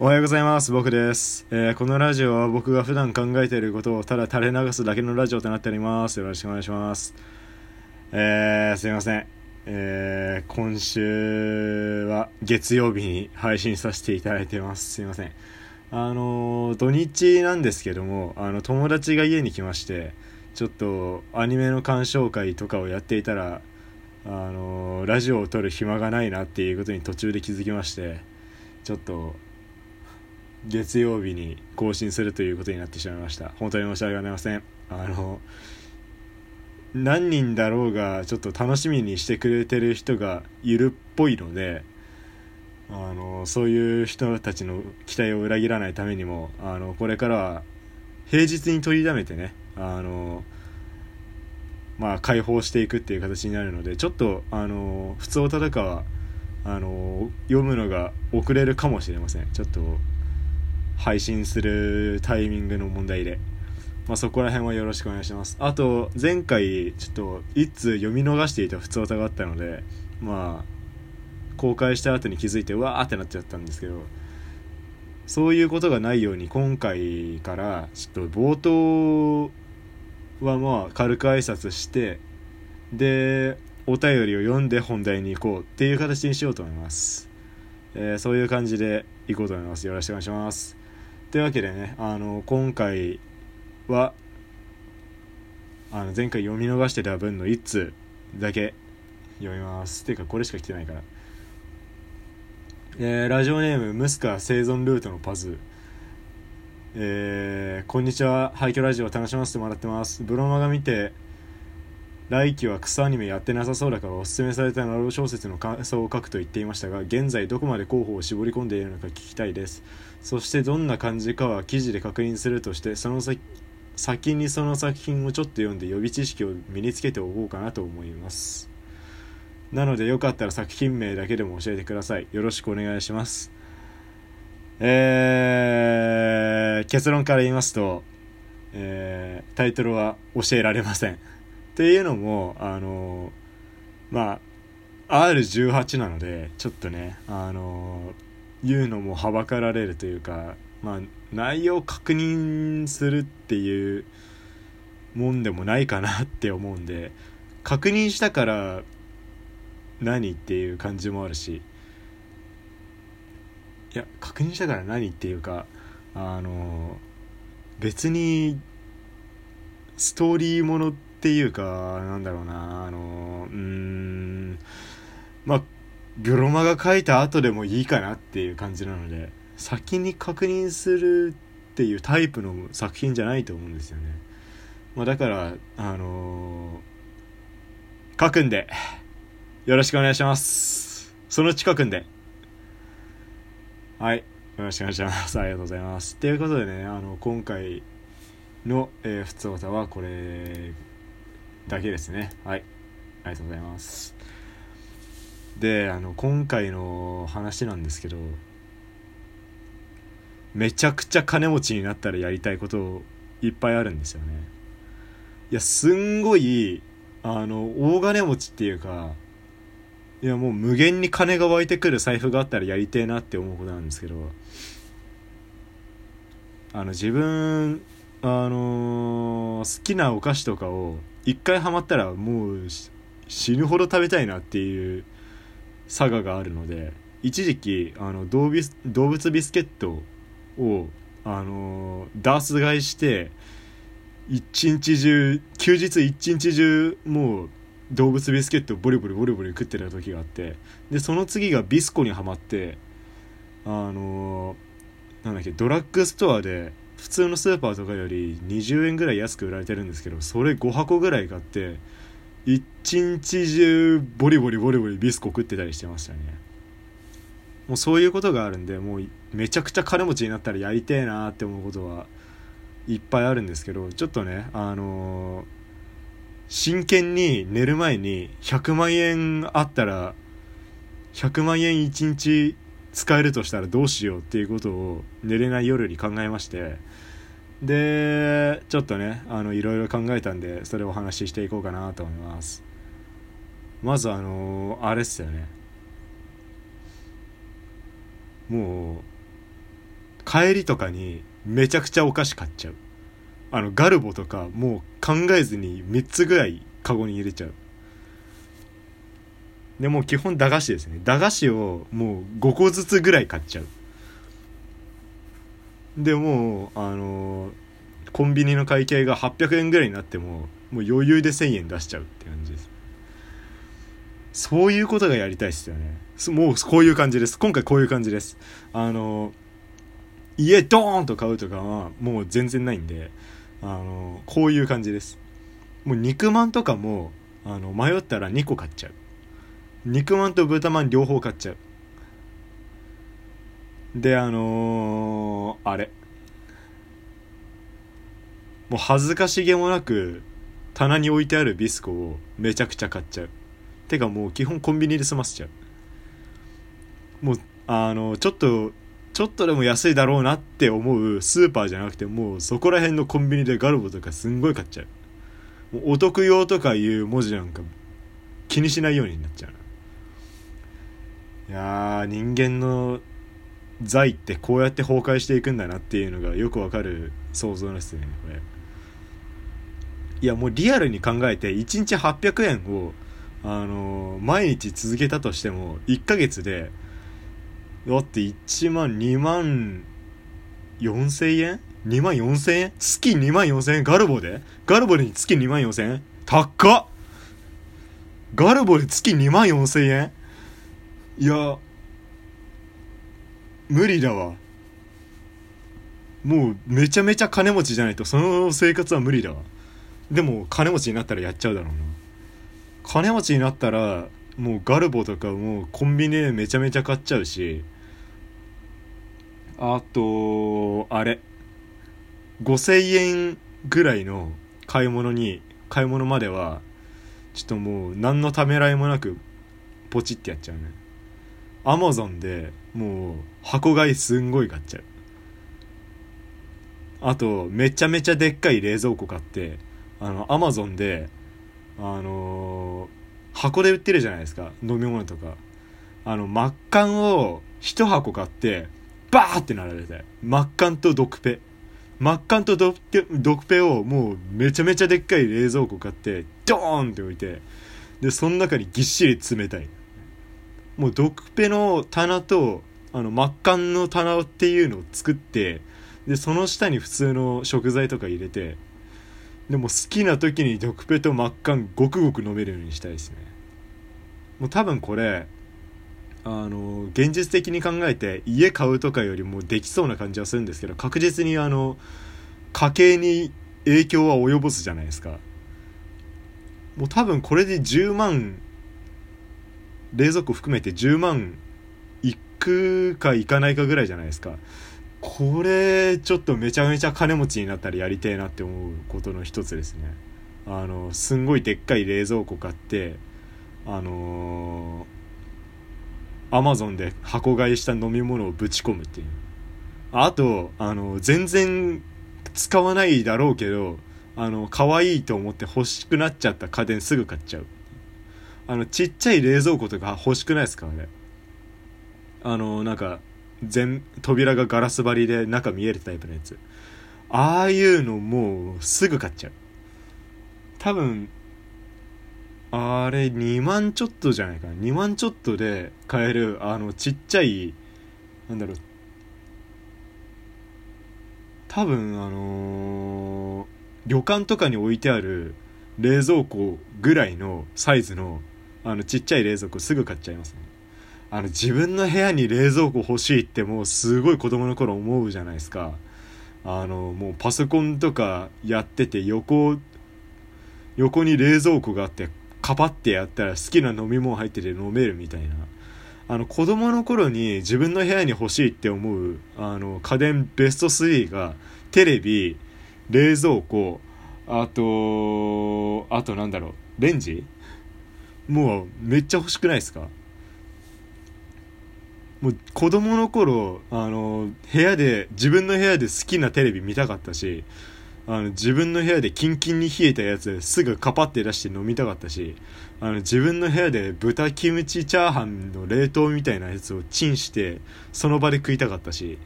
おはようございます。僕です、えーこのラジオは僕が普段考えていることをただ垂れ流すだけのラジオとなっております。よろしくお願いします。えー、すいません。えー、今週は月曜日に配信させていただいてます。すいません。あのー土日なんですけども、あの、友達が家に来まして、ちょっとアニメの鑑賞会とかをやっていたら、あのーラジオを撮る暇がないなっていうことに途中で気づきまして、ちょっと、月曜日に更新するということになってしまいました。本当に申し訳ございません。あの何人だろうがちょっと楽しみにしてくれてる人がいるっぽいのであのそういう人たちの期待を裏切らないためにもあのこれからは平日に取りだめてねあのまあ解放していくっていう形になるのでちょっとあの普通歌とかはあの読むのが遅れるかもしれません。ちょっと配信するタイミングの問題で、まあ、そこら辺はよろしくお願いします。あと前回ちょっと一通読み逃していた普通歌があったのでまあ公開した後に気づいてうわーってなっちゃったんですけどそういうことがないように今回からちょっと冒頭はまあ軽く挨拶してでお便りを読んで本題に行こうっていう形にしようと思います、えーそういう感じで行こうと思います。よろしくお願いします。というわけでねあの今回はあの前回読み逃してた分の1通だけ読みます。ていうかこれしか来てないから。えーラジオネームムスカ生存ルートのパズえーこんにちは。廃墟ラジオ楽しませてもらってます。ブロマが見て来期は草アニメやってなさそうだからおすすめされたナロー小説の感想を書くと言っていましたが現在どこまで候補を絞り込んでいるのか聞きたいです。そしてどんな感じかは記事で確認するとしてその先先にその作品をちょっと読んで予備知識を身につけておこうかなと思います。なのでよかったら作品名だけでも教えてください。よろしくお願いします。えー、結論から言いますと、えータイトルは教えられません。っていうのもあのまあ R18 なのでちょっとねあの言うのもはばかられるというかまあ内容を確認するっていうもんでもないかなって思うんで確認したから何っていう感じもあるしいや確認したから何っていうかあの別にストーリーものってっていうかなんだろうなあのうーんまあブロマが書いた後でもいいかなっていう感じなので先に確認するっていうタイプの作品じゃないと思うんですよね、まあ、だからあの書くんでよろしくお願いします。そのうち書くんで。はいよろしくお願いします。ありがとうございます。ということでねあの今回の、えー、普通歌はこれだけですね。はい。ありがとうございます。であの今回の話なんですけどめちゃくちゃ金持ちになったらやりたいこといっぱいあるんですよね。いやすんごいあの大金持ちっていうかいやもう無限に金が湧いてくる財布があったらやりてえなって思うことなんですけどあの自分あのー好きなお菓子とかを一回ハマったらもう死ぬほど食べたいなっていう差ががあるので一時期あの動物動物ビスケットをあのーダース買いして一日中休日一日中もう動物ビスケットをボリボリボリボリ食ってた時があってでその次がビスコにはまってあのーなんだっけドラッグストアで普通のスーパーとかより20円ぐらい安く売られてるんですけどそれ5箱ぐらい買って一日中ボリボリボリボリビスコ食ってたりしてましたね。もうそういうことがあるんでもうめちゃくちゃ金持ちになったらやりてえなって思うことはいっぱいあるんですけどちょっとねあのー真剣に寝る前に100万円あったら100万円1日使えるとしたらどうしようっていうことを寝れない夜に考えましてでちょっとねあのいろいろ考えたんでそれをお話ししていこうかなと思います。まずあのあれっすよね。もう帰りとかにめちゃくちゃお菓子買っちゃう。あのガルボとかもう考えずに3つぐらいカゴに入れちゃう。でも基本駄菓子ですね。駄菓子をもう5個ずつぐらい買っちゃう。でもうあのーコンビニの会計が800円ぐらいになってももう余裕で1000円出しちゃうって感じです。そういうことがやりたいっすよね。もうこういう感じです。今回こういう感じです。あの家ドーンと買うとかはもう全然ないんであのこういう感じです。もう肉まんとかもあの迷ったら2個買っちゃう。肉まんと豚まん両方買っちゃう。であのー、あれ。もう恥ずかしげもなく棚に置いてあるビスコをめちゃくちゃ買っちゃう。てかもう基本コンビニで済ませちゃう。もうあのちょっとちょっとでも安いだろうなって思うスーパーじゃなくてもうそこら辺のコンビニでガルボとかすんごい買っちゃう。もうお得用とかいう文字なんか気にしないようになっちゃう。いやー人間の財ってこうやって崩壊していくんだなっていうのがよくわかる想像ですねこれ。いやもうリアルに考えて1日800円をあのー、毎日続けたとしても1ヶ月でだって1万2万4000円 ?2 万4000円？月2万4000円？ガルボで？ガルボで月2万4000円？高っ！ガルボで月2万4000円？いや無理だわ。もうめちゃめちゃ金持ちじゃないとその生活は無理だわ。でも金持ちになったらやっちゃうだろうな。金持ちになったらもうガルボとかもうコンビニでめちゃめちゃ買っちゃうし。あとあれ。5000円ぐらいの買い物に買い物まではちょっともう何のためらいもなくポチってやっちゃうね。アマゾンでもう箱買いすんごい買っちゃう。あとめちゃめちゃでっかい冷蔵庫買ってあのアマゾンであのー、箱で売ってるじゃないですか。飲み物とか。あの真っ赤を1箱買ってバーって並べて。真っ赤と毒ペ。真っ赤と毒ペ毒ペをもうめちゃめちゃでっかい冷蔵庫買ってドーンって置いて。でその中にぎっしり詰めたい。もうドクペの棚とあの真っ赤の棚っていうのを作ってでその下に普通の食材とか入れてでも好きな時にドクペと真っ赤ごくごく飲めるようにしたいですね。もう多分これあの現実的に考えて家買うとかよりもできそうな感じはするんですけど確実にあの家計に影響は及ぼすじゃないですか。もう多分これで10万冷蔵庫含めて10万いくかいかないかぐらいじゃないですか。これちょっとめちゃめちゃ金持ちになったらやりてえなって思うことの一つですね。あのすんごいでっかい冷蔵庫買ってあの、アマゾンで箱買いした飲み物をぶち込むっていう。あとあの全然使わないだろうけどあの可愛いと思って欲しくなっちゃった家電すぐ買っちゃう。あのちっちゃい冷蔵庫とか欲しくないですかあれ？あのなんか全扉がガラス張りで中見えるタイプのやつ。ああいうのもうすぐ買っちゃう。多分あれ2万ちょっとじゃないかな。2万ちょっとで買えるあのちっちゃいなんだろう。多分あのー、旅館とかに置いてある冷蔵庫ぐらいのサイズのあのちっちゃい冷蔵庫すぐ買っちゃいますねあの自分の部屋に冷蔵庫欲しいってもうすごい子供の頃思うじゃないですか。あのもうパソコンとかやってて横横に冷蔵庫があってカパってやったら好きな飲み物入ってて飲めるみたいな。あの子供の頃に自分の部屋に欲しいって思うあの家電ベスト3がテレビ冷蔵庫あとあとなんだろうレンジもうめっちゃ欲しくないですか？もう子供の頃あの部屋で自分の部屋で好きなテレビ見たかったしあの自分の部屋でキンキンに冷えたやつすぐカパって出して飲みたかったしあの自分の部屋で豚キムチチャーハンの冷凍みたいなやつをチンしてその場で食いたかったし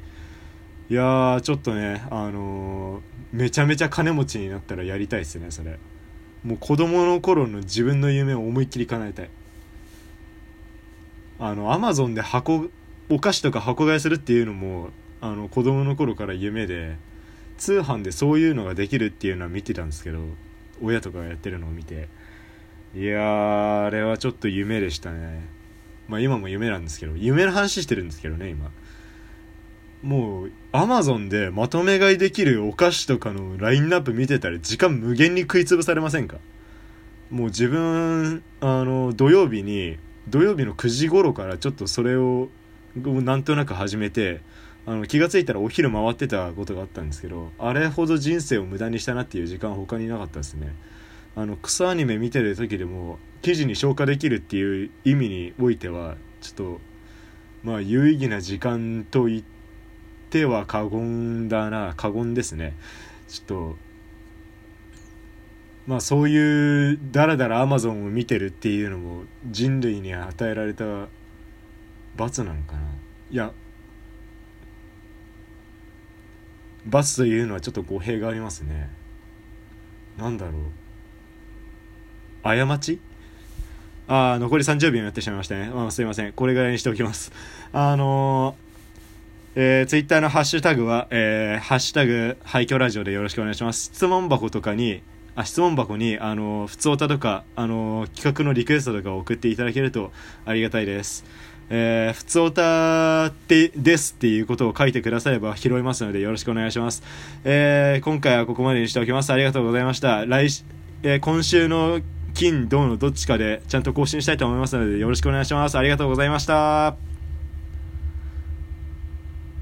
いやーちょっとねあのーめちゃめちゃ金持ちになったらやりたいっすねそれ。もう子供の頃の自分の夢を思いっきり叶えたい。あのアマゾンで箱お菓子とか箱買いするっていうのもあの子供の頃から夢で通販でそういうのができるっていうのは見てたんですけど親とかがやってるのを見ていやーあれはちょっと夢でしたね。まあ今も夢なんですけど夢の話してるんですけどね今。もうアマゾンでまとめ買いできるお菓子とかのラインナップ見てたら時間無限に食いつぶされませんか？もう自分あの土曜日に土曜日の9時頃からちょっとそれをなんとなく始めてあの気が付いたらお昼回ってたことがあったんですけどあれほど人生を無駄にしたなっていう時間他になかったですね。あの草アニメ見てる時でも記事に消化できるっていう意味においてはちょっとまあ有意義な時間と言っては過言だな過言ですね。ちょっとまあそういうダラダラアマゾンを見てるっていうのも人類に与えられた罰なのかな。いや罰というのはちょっと語弊がありますね。なんだろう。過ち？ああ残り30秒になってしまいましたね、あ、すいません。これぐらいにしておきます。あのー、えー、ツイッターのハッシュタグは、えー、ハッシュタグ、廃墟ラジオでよろしくお願いします。質問箱とかに、あ質問箱に、あの、普通歌とか、あの、企画のリクエストとかを送っていただけるとありがたいです。えー、普通歌ってですっていうことを書いてくだされば拾いますのでよろしくお願いします。えー、今回はここまでにしておきます。ありがとうございました。来、えー、今週の金、銅のどっちかでちゃんと更新したいと思いますのでよろしくお願いします。ありがとうございました。